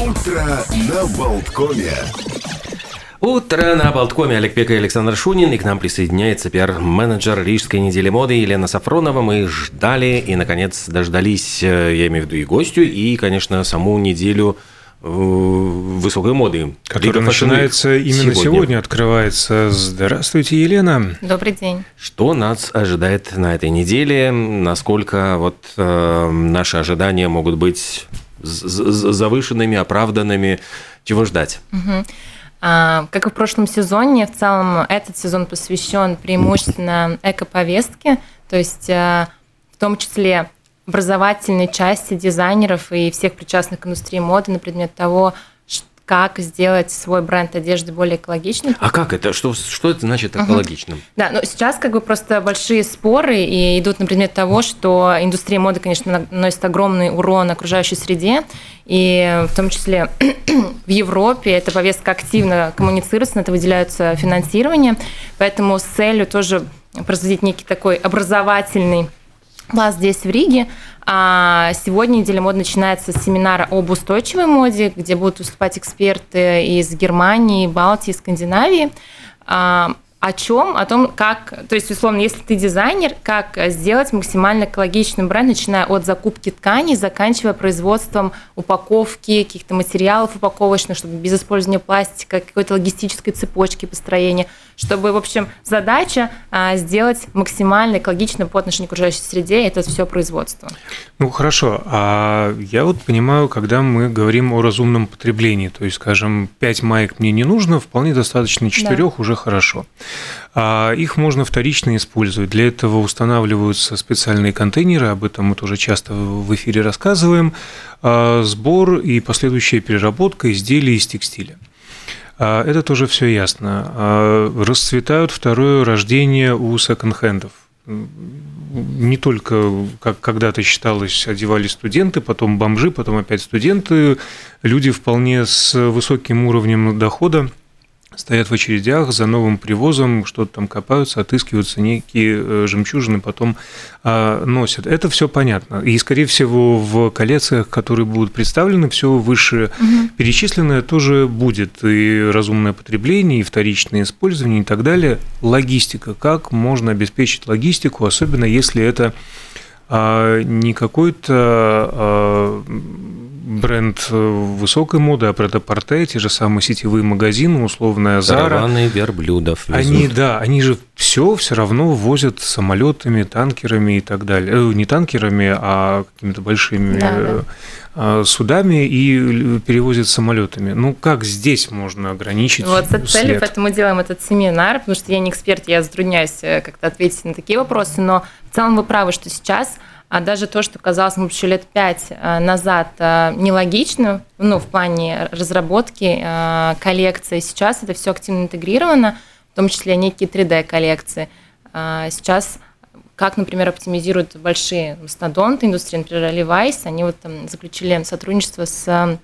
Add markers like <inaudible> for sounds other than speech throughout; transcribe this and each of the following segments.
Утро на Болткоме. Утро на Болткоме. Олег Пека и Александр Шунин. И к нам присоединяется пиар-менеджер Рижской недели моды Елена Сафронова. Мы ждали и, наконец, дождались, э, я имею в виду и гостю, и, конечно, саму неделю э, высокой моды. Которая начинается именно сегодня. открывается. Здравствуйте, Елена. Добрый день. Что нас ожидает на этой неделе? Насколько вот э, наши ожидания могут быть завышенными, оправданными? Чего ждать? А, Как и в прошлом сезоне, в целом этот сезон посвящен преимущественно эко-повестке, то есть а, в том числе образовательной части дизайнеров и всех причастных к индустрии моды на предмет того, как сделать свой бренд одежды более экологичным. А как это? Что, что это значит экологичным? Да, но сейчас как бы просто большие споры и идут на предмет того, что индустрия моды, конечно, наносит огромный урон окружающей среде, и в том числе <clears throat> в Европе эта повестка активно коммуницируется, на это выделяются финансирование, поэтому с целью тоже производить некий такой образовательный класс здесь, в Риге. А сегодня неделя моды начинается с семинара об устойчивой моде, где будут выступать эксперты из Германии, Балтии, Скандинавии. О чем? О том, как, то есть, условно, если ты дизайнер, как сделать максимально экологичный бренд, начиная от закупки тканей, заканчивая производством упаковки, каких-то материалов упаковочных, чтобы без использования пластика, какой-то логистической цепочки построения, чтобы, в общем, задача а, сделать максимально экологично по отношению к окружающей среде это все производство. Ну хорошо, а я вот понимаю, когда мы говорим о разумном потреблении, то есть, скажем, 5 маек мне не нужно, вполне достаточно 4 уже хорошо. А их можно вторично использовать. Для этого устанавливаются специальные контейнеры, об этом мы тоже часто в эфире рассказываем, а, сбор и последующая переработка изделий из текстиля. А, Это тоже все ясно. Расцветают второе рождение у секонд-хендов. Не только, как когда-то считалось, одевались студенты, потом бомжи, потом опять студенты. Люди вполне с высоким уровнем дохода стоят в очередях за новым привозом, что-то там копаются, отыскиваются некие э, жемчужины, потом а, носят. Это все понятно. И, скорее всего, в коллекциях, которые будут представлены, все выше перечисленное тоже будет. И разумное потребление, и вторичное использование, и так далее. Логистика. Как можно обеспечить логистику, особенно если это а, не какой-то а, бренд высокой моды, а претапорте, те же самые сетевые магазины, условная Зара. Караваны верблюдов везут. Они, да, они же все все равно возят самолетами, танкерами и так далее. Э, Не танкерами, а какими-то большими Да, да. э, э, судами и перевозят самолетами. Ну, как здесь можно ограничить Вот с этой целью, след? поэтому мы делаем этот семинар, потому что я не эксперт, я затрудняюсь э, как-то ответить на такие вопросы, но в целом вы правы, что сейчас а даже то, что казалось, может, еще лет пять э, назад э, нелогично, ну, в плане разработки э, коллекции, сейчас это все активно интегрировано, в том числе некие 3D-коллекции. А Сейчас как, например, оптимизируют большие мастодонты индустрии, например, Levi's, они вот там заключили сотрудничество с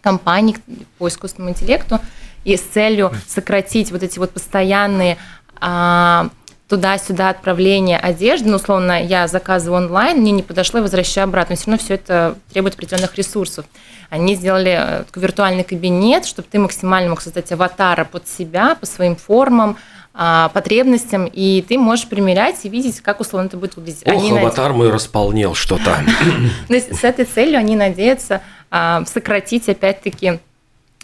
компанией по искусственному интеллекту и с целью сократить вот эти вот постоянные а, туда-сюда отправления одежды, ну, условно, я заказываю онлайн, мне не подошло, возвращаю обратно, но все равно все это требует определенных ресурсов. Они сделали э, такой виртуальный кабинет, чтобы ты максимально мог создать аватара под себя, по своим формам, а, потребностям, и ты можешь примерять и видеть, как условно это будет выглядеть. Ох, Они аватар мой располнел что-то. <coughs> с этой целью они надеются а, сократить, опять-таки,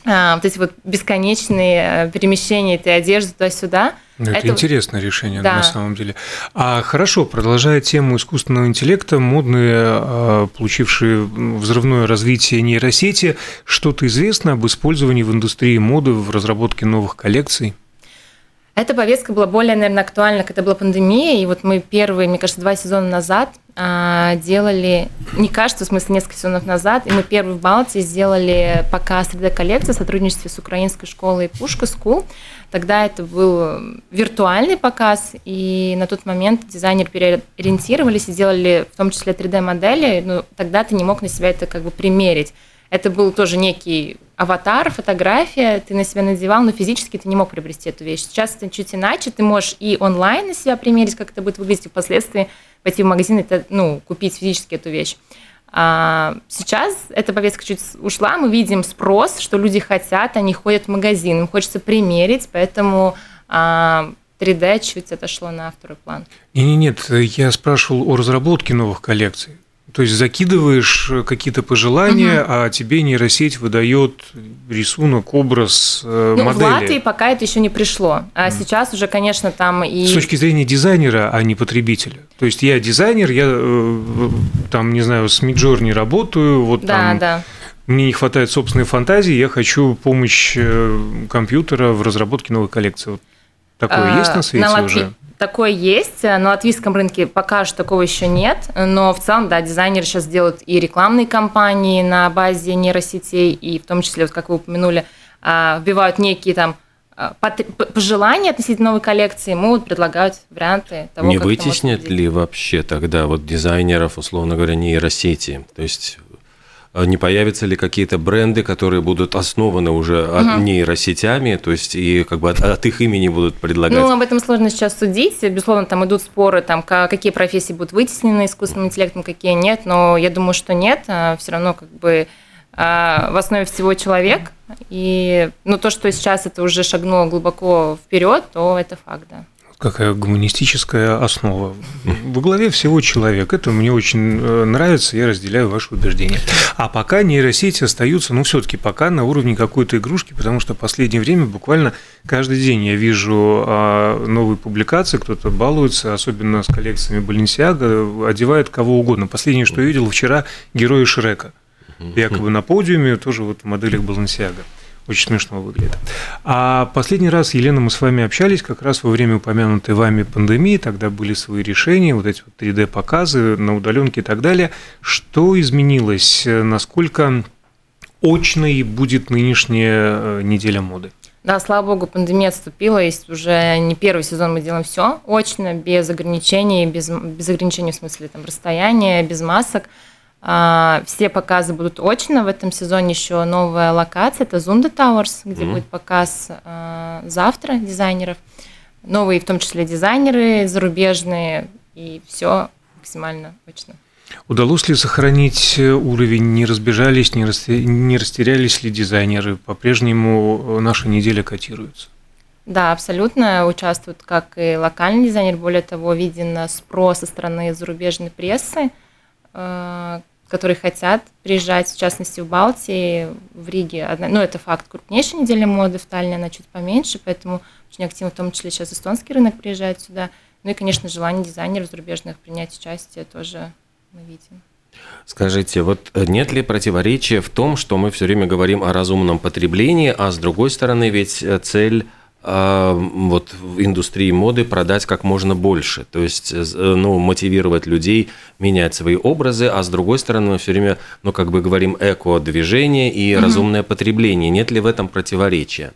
а, вот эти вот бесконечные э, перемещения этой одежды туда-сюда. Это, Это- интересное решение Да. на самом деле. А хорошо, продолжая тему искусственного интеллекта, модные, а, получившие взрывное развитие нейросети, что-то известно об использовании в индустрии моды в разработке новых коллекций? Эта повестка была более, наверное, актуальна, когда была пандемия, и вот мы первые, мне кажется, два сезона назад а, делали, не кажется, в смысле, несколько сезонов назад, и мы первый в Балтии сделали показ 3D-коллекции в сотрудничестве с украинской школой Пушка School. Тогда это был виртуальный показ, и на тот момент дизайнеры переориентировались и сделали в том числе 3D-модели, но тогда ты не мог на себя это как бы примерить. Это был тоже некий аватар, фотография, ты на себя надевал, но физически ты не мог приобрести эту вещь. Сейчас это чуть иначе, ты можешь и онлайн на себя примерить, как это будет выглядеть, и впоследствии пойти в магазин и ну, купить физически эту вещь. А сейчас эта повестка чуть ушла, мы видим спрос, что люди хотят, они ходят в магазин, им хочется примерить, поэтому 3D чуть отошло на второй план. Не, нет, я спрашивал о разработке новых коллекций. То есть закидываешь какие-то пожелания, угу. а тебе нейросеть выдает рисунок, образ, э, ну, модели. В Латвии пока это еще не пришло. А угу. сейчас уже, конечно, там и... С точки зрения дизайнера, а не потребителя. То есть я дизайнер, я э, там, не знаю, с Midjourney работаю, вот да, там... Да. Мне не хватает собственной фантазии, я хочу помощь э, компьютера в разработке новой коллекции. Вот такое а, есть на свете на уже? Такое есть, на латвийском рынке пока что такого еще нет, но в целом, да, дизайнеры сейчас делают и рекламные кампании на базе нейросетей, и в том числе, вот как вы упомянули, а, вбивают некие там а, пожелания относительно новой коллекции, могут предлагать варианты того, Не вытеснят ли вообще тогда вот дизайнеров, условно говоря, нейросети? То есть не появятся ли какие-то бренды, которые будут основаны уже угу. нейросетями, то есть и как бы от, от их имени будут предлагать? Ну, об этом сложно сейчас судить. Безусловно, там идут споры, там, какие профессии будут вытеснены искусственным интеллектом, какие нет, но я думаю, что нет. А Все равно как бы а, в основе всего человек. И ну, то, что сейчас это уже шагнуло глубоко вперед, то это факт, да какая гуманистическая основа. Во главе всего человек. Это мне очень э, нравится, я разделяю ваши убеждения. А пока нейросети остаются, ну, все-таки пока на уровне какой-то игрушки, потому что в последнее время буквально каждый день я вижу а, новые публикации, кто-то балуется, особенно с коллекциями Баленсиага, одевает кого угодно. Последнее, что я видел вчера, герои Шрека. Якобы на подиуме, тоже вот в моделях Баленсиага. Очень смешно выглядит. А последний раз, Елена, мы с вами общались как раз во время упомянутой вами пандемии, тогда были свои решения, вот эти вот 3D-показы на удаленке и так далее. Что изменилось? Насколько очной будет нынешняя э, неделя моды? Да, слава богу, пандемия отступила, есть уже не первый сезон мы делаем все очно, без ограничений, без, без ограничений в смысле там расстояния, без масок. А, все показы будут очно. В этом сезоне еще новая локация. Это Zunda Towers, где mm-hmm. будет показ а, завтра дизайнеров. Новые, в том числе дизайнеры зарубежные. И все максимально очно. Удалось ли сохранить уровень, не разбежались, не, не растерялись ли дизайнеры? По-прежнему наша неделя котируется? Да, абсолютно участвуют как и локальный дизайнер, более того, виден спрос со стороны зарубежной прессы, а, которые хотят приезжать, в частности, в Балтии, в Риге. Ну, это факт. Крупнейшая неделя моды в Таллине, она чуть поменьше, поэтому очень активно, в том числе сейчас эстонский рынок приезжает сюда. Ну и, конечно, желание дизайнеров зарубежных принять участие тоже мы видим. Скажите, вот нет ли противоречия в том, что мы все время говорим о разумном потреблении, а с другой стороны ведь цель вот в индустрии моды продать как можно больше, то есть э, ну, мотивировать людей менять свои образы, а с другой стороны мы все время, ну как бы говорим, эко-движение и угу. разумное потребление. Нет ли в этом противоречия?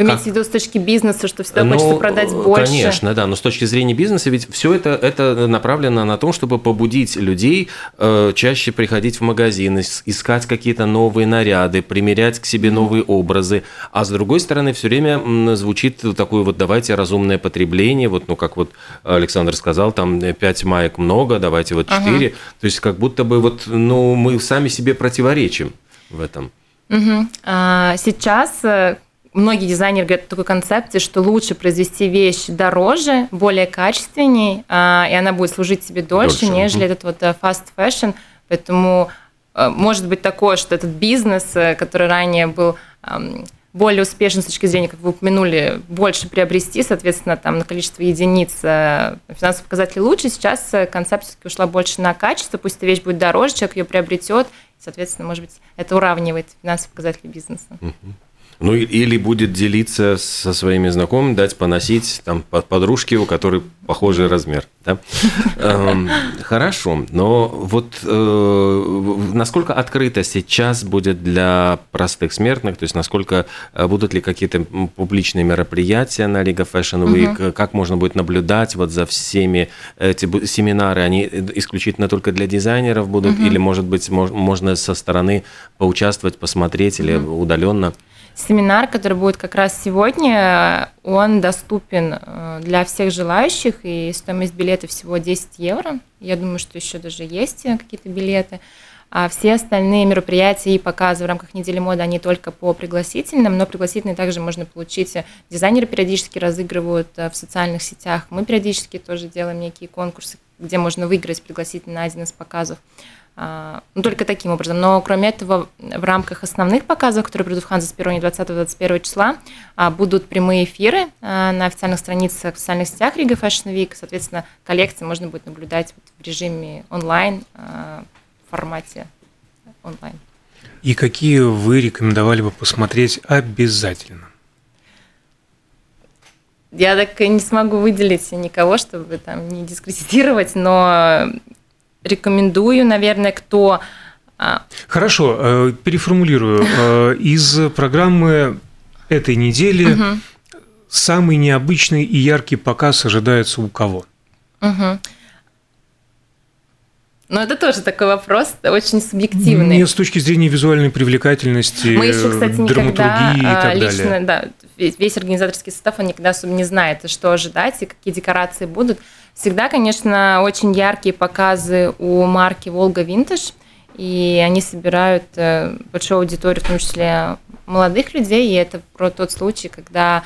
Вы имеете в виду с точки бизнеса, что всегда ну, хочется продать больше? Конечно, да, но с точки зрения бизнеса ведь все это, это направлено на то, чтобы побудить людей э, чаще приходить в магазин, искать какие-то новые наряды, примерять к себе новые образы, а с другой стороны все время звучит такое вот давайте разумное потребление, вот ну как вот Александр сказал, там 5 маек много, давайте вот 4, ага. то есть как будто бы вот ну мы сами себе противоречим в этом. Угу. А, сейчас э, многие дизайнеры говорят о такой концепции, что лучше произвести вещь дороже, более качественней, а, и она будет служить себе дольше, дольше. нежели угу. этот вот э, fast fashion. Поэтому э, может быть такое, что этот бизнес, э, который ранее был более успешен с точки зрения, как вы упомянули, больше приобрести, соответственно, там на количество единиц финансовых показателей лучше. Сейчас концепция ушла больше на качество, пусть эта вещь будет дороже, человек ее приобретет, соответственно, может быть, это уравнивает финансовые показатели бизнеса. Угу. Ну или будет делиться со своими знакомыми, дать поносить там подружке, у которой похожий размер. Да? <laughs> Эм, хорошо, но вот э, насколько открыто сейчас будет для простых смертных, то есть насколько э, будут ли какие-то публичные мероприятия на of Fashion Week, как можно будет наблюдать вот за всеми эти семинары, они исключительно только для дизайнеров будут, или, может быть, можно со стороны поучаствовать, посмотреть или удаленно? Семинар, который будет как раз сегодня, он доступен э, для всех желающих, и стоимость билета всего 10 евро. Я думаю, что еще даже есть какие-то билеты. А все остальные мероприятия и показы в рамках недели моды, они только по пригласительным, но пригласительные также можно получить. Дизайнеры периодически разыгрывают э, в социальных сетях. Мы периодически тоже делаем некие конкурсы, где можно выиграть пригласительный на один из показов. А, ну, только таким образом. Но кроме этого, в рамках основных показов, которые придут в Ханзас Пероне 20-21 числа, а, будут прямые эфиры а, на официальных страницах в социальных сетях Рига Fashion Week. Соответственно, коллекции можно будет наблюдать в режиме онлайн, в формате онлайн. И какие вы рекомендовали бы посмотреть обязательно? Я так и не смогу выделить никого, чтобы там не дискредитировать, но рекомендую, наверное, кто... А, Хорошо, э, переформулирую. <laughs> Э, из программы этой недели угу. самый необычный и яркий показ ожидается у кого? Угу. Ну, это тоже такой вопрос, очень субъективный. Не с точки зрения визуальной привлекательности, Мы еще, кстати, драматургии никогда, и так лично, далее. Да, весь организаторский состав, он никогда особо не знает, что ожидать и какие декорации будут. Всегда, конечно, очень яркие показы у марки «Волга Винтаж», и они собирают э, большую аудиторию, в том числе молодых людей, и это про тот случай, когда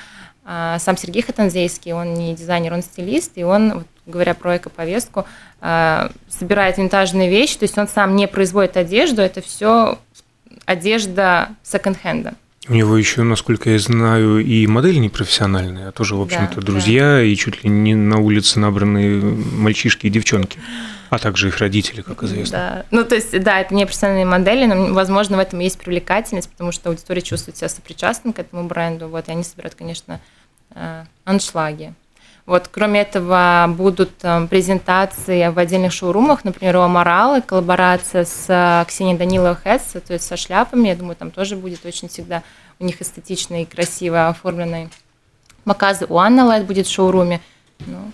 а, сам Сергей Хатанзейский, он не дизайнер, он стилист, и он, вот, говоря про эко-повестку, а, собирает винтажные вещи, то есть он сам не производит одежду, это все одежда секонд-хенда. У него еще, насколько я знаю, и модели непрофессиональные, а тоже, в общем-то, да, друзья да. и чуть ли не на улице набранные мальчишки и девчонки, а также их родители, как известно. Да, ну то есть, да, это не профессиональные модели, но, возможно, в этом есть привлекательность, потому что аудитория чувствует себя сопричастным к этому бренду, вот, и они собирают, конечно, э, аншлаги. Вот, кроме этого, будут э, презентации в отдельных шоурумах, например, у Аморалы, коллаборация с э, Ксенией Даниловой Хэтс, то есть со шляпами, я думаю, там тоже будет очень всегда у них эстетично и красиво оформленные показы. У Анны Лайт будет в шоуруме. Ну,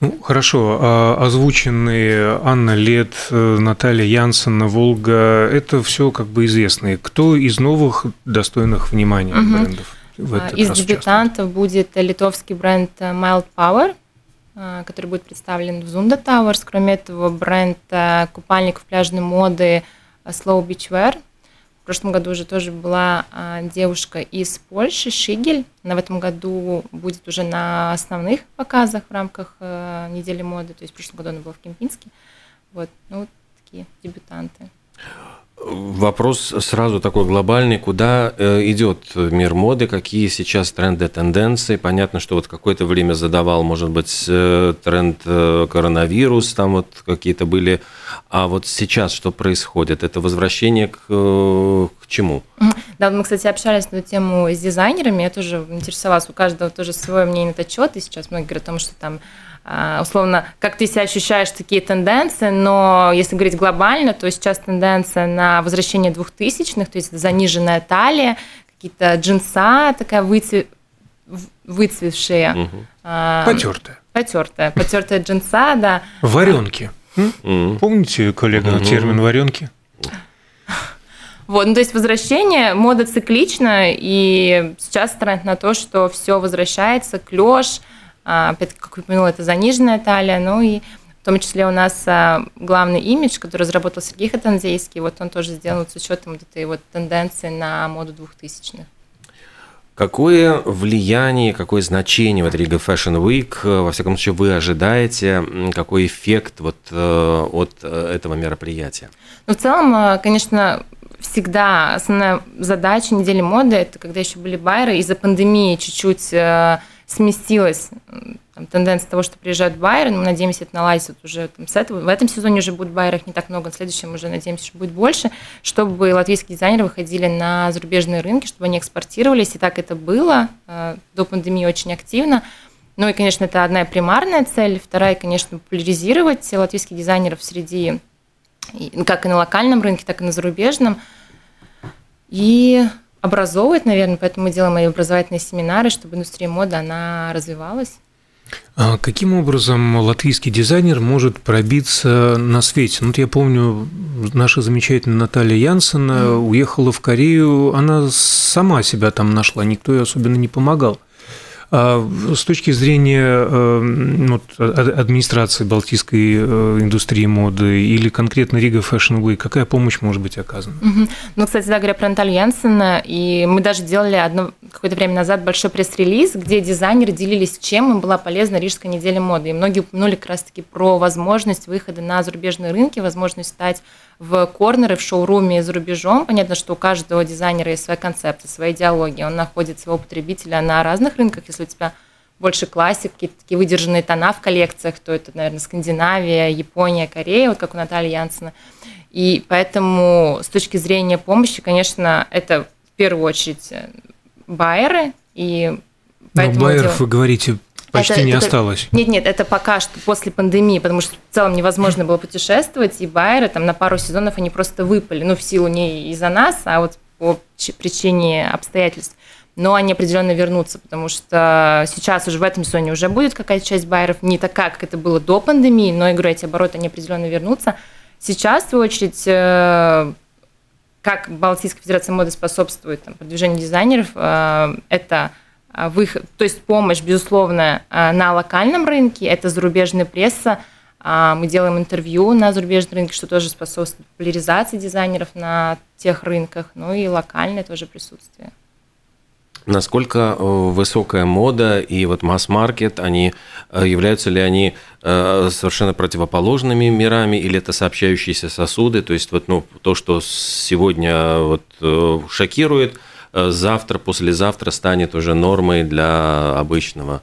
ну, хорошо. А озвученные Анна Лет, э, Наталья Янсен, Волга – это все как бы известные. Кто из новых достойных внимания угу. брендов? Из дебютантов будет литовский бренд Mild Power, а, который будет представлен в Zunda Towers. Кроме этого, бренд а, купальников пляжной моды Slow Beach Wear. В прошлом году уже тоже была девушка из Польши, Шигель. Она в этом году будет уже на основных показах в рамках недели моды. То есть в прошлом году она была в Кемпинске. Вот, ну, вот такие дебютанты. Вопрос сразу такой глобальный, куда э, идет мир моды, какие сейчас тренды, тенденции. Понятно, что вот какое-то время задавал, может быть, э, тренд э, коронавирус, там вот какие-то были. А вот сейчас что происходит? Это возвращение к, к чему? Да, мы, кстати, общались на эту тему с дизайнерами, я тоже интересовалась, у каждого тоже свое мнение на этот счет, и сейчас многие говорят о том, что там условно, как ты себя ощущаешь такие тенденции, но если говорить глобально, то сейчас тенденция на возвращение двухтысячных, то есть заниженная талия, какие-то джинса такая выцве... выцвевшая. Угу. Потертая. Потертая. Потертая джинса, да. Варенки. Помните, коллега, термин варенки? Вот, ну, то есть возвращение, мода циклична, и сейчас тренд на то, что все возвращается, клеш, а, опять, как я упомянула, это заниженная талия, ну и в том числе у нас а, главный имидж, который разработал Сергей Хатанзейский, вот он тоже сделан с учетом вот этой вот тенденции на моду двухтысячных. Какое влияние, какое значение вот Рига Fashion Week, во всяком случае, вы ожидаете, какой эффект вот э, от э, этого мероприятия? Ну, в целом, э, конечно, всегда основная задача недели моды, это когда еще были байеры, из-за пандемии чуть-чуть сместилась там, тенденция того, что приезжают байеры, мы надеемся, это наладится уже там, с этого. В этом сезоне уже будет байеров не так много, в следующем уже надеемся, что будет больше, чтобы латвийские дизайнеры выходили на зарубежные рынки, чтобы они экспортировались, и так это было э, до пандемии очень активно. Ну и, конечно, это одна примарная цель. Вторая, конечно, популяризировать латвийских дизайнеров среди, как и на локальном рынке, так и на зарубежном. И образовывать, наверное, поэтому мы делаем и образовательные семинары, чтобы индустрия моды, она развивалась. А каким образом латвийский дизайнер может пробиться на свете? Ну, вот я помню, наша замечательная Наталья Янсена mm. уехала в Корею, она сама себя там нашла, никто ей особенно не помогал. А с точки зрения ну, администрации Балтийской индустрии моды или конкретно Рига Fashion Week, какая помощь может быть оказана? Угу. Ну, кстати, да, говоря про Наталью Янсена, и мы даже делали одно какое-то время назад большой пресс-релиз, где дизайнеры делились, чем им была полезна Рижская неделя моды. И многие упомянули как раз-таки про возможность выхода на зарубежные рынки, возможность стать в корнеры, в шоуруме за рубежом. Понятно, что у каждого дизайнера есть своя концепция, своя идеология. Он находит своего потребителя на разных рынках. Если у тебя больше классик, какие-то такие выдержанные тона в коллекциях, то это, наверное, Скандинавия, Япония, Корея, вот как у Натальи Янсена. И поэтому с точки зрения помощи, конечно, это в первую очередь байеры. И поэтому Но байеров делаем... вы говорите почти это, не это, осталось. Нет, нет, это пока что после пандемии, потому что в целом невозможно было путешествовать, и байеры там на пару сезонов они просто выпали, ну, в силу не из-за нас, а вот по причине обстоятельств. Но они определенно вернутся, потому что сейчас уже в этом сезоне уже будет какая-то часть байеров, не такая, как это было до пандемии, но, говорю, эти обороты, они определенно вернутся. Сейчас, в свою очередь, э, как Балтийская Федерация моды способствует там, продвижению дизайнеров, э, это а, выход, то есть помощь, безусловно, а, на локальном рынке, это зарубежная пресса, а, мы делаем интервью на зарубежном рынке, что тоже способствует популяризации дизайнеров на тех рынках, ну и локальное тоже присутствие. Насколько э, высокая мода и вот масс-маркет, они э, являются ли они э, совершенно противоположными мирами или это сообщающиеся сосуды? То есть вот ну, то, что сегодня вот шокирует – завтра, послезавтра станет уже нормой для обычного.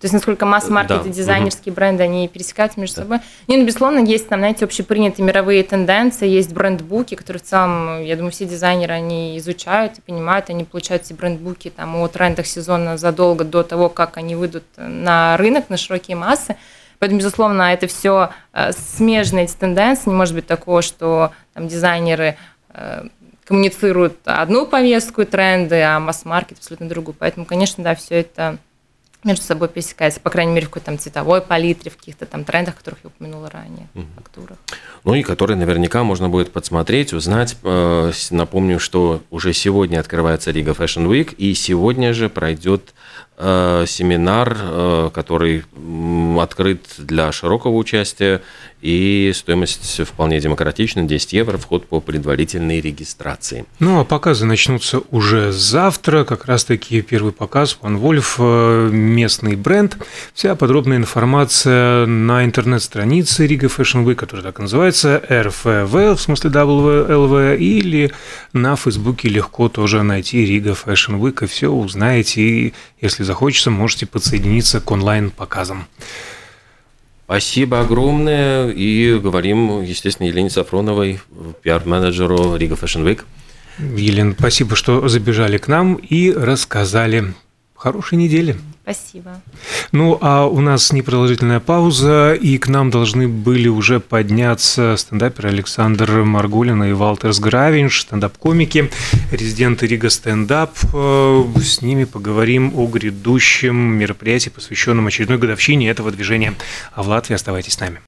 То есть, насколько масс-маркет да. и дизайнерские угу. бренды, они пересекаются между да. собой. Не, ну, безусловно, есть там, знаете, общепринятые мировые тенденции, есть брендбуки, которые в целом, я думаю, все дизайнеры, они изучают и понимают, они получают эти брендбуки там о трендах сезона задолго до того, как они выйдут на рынок, на широкие массы. Поэтому, безусловно, это все э, смежные эти тенденции. Не может быть такого, что там дизайнеры э, коммуницируют одну повестку и тренды, а масс-маркет абсолютно другую. Поэтому, конечно, да, все это между собой пересекается, по крайней мере, в какой-то там цветовой палитре, в каких-то там трендах, которых я упомянула ранее, угу. фактурах. Ну и которые наверняка можно будет подсмотреть, узнать. Э, напомню, что уже сегодня открывается Рига Fashion Week, и сегодня же пройдет Э, семинар, э, который открыт для широкого участия, и стоимость вполне демократична, 10 евро, вход по предварительной регистрации. Ну, а показы начнутся уже завтра, как раз-таки первый показ One Wolf, э, местный бренд. Вся подробная информация на интернет-странице Рига Fashion Week, которая так и называется, RFV, в смысле WLV, или на Фейсбуке легко тоже найти Рига Fashion Week, и все узнаете, и если захочется, можете подсоединиться к онлайн-показам. Спасибо огромное. И говорим, естественно, Елене Сафроновой, пиар-менеджеру Рига Fashion Week. Елена, спасибо, что забежали к нам и рассказали. Хорошей недели. Спасибо. Ну, а у нас непродолжительная пауза, и к нам должны были уже подняться стендаперы Александр Маргулин и Валтерс Гравинш, стендап-комики, резиденты Рига Стендап. Э, с ними поговорим о грядущем мероприятии, посвященном очередной годовщине этого движения. А в Латвии оставайтесь с нами.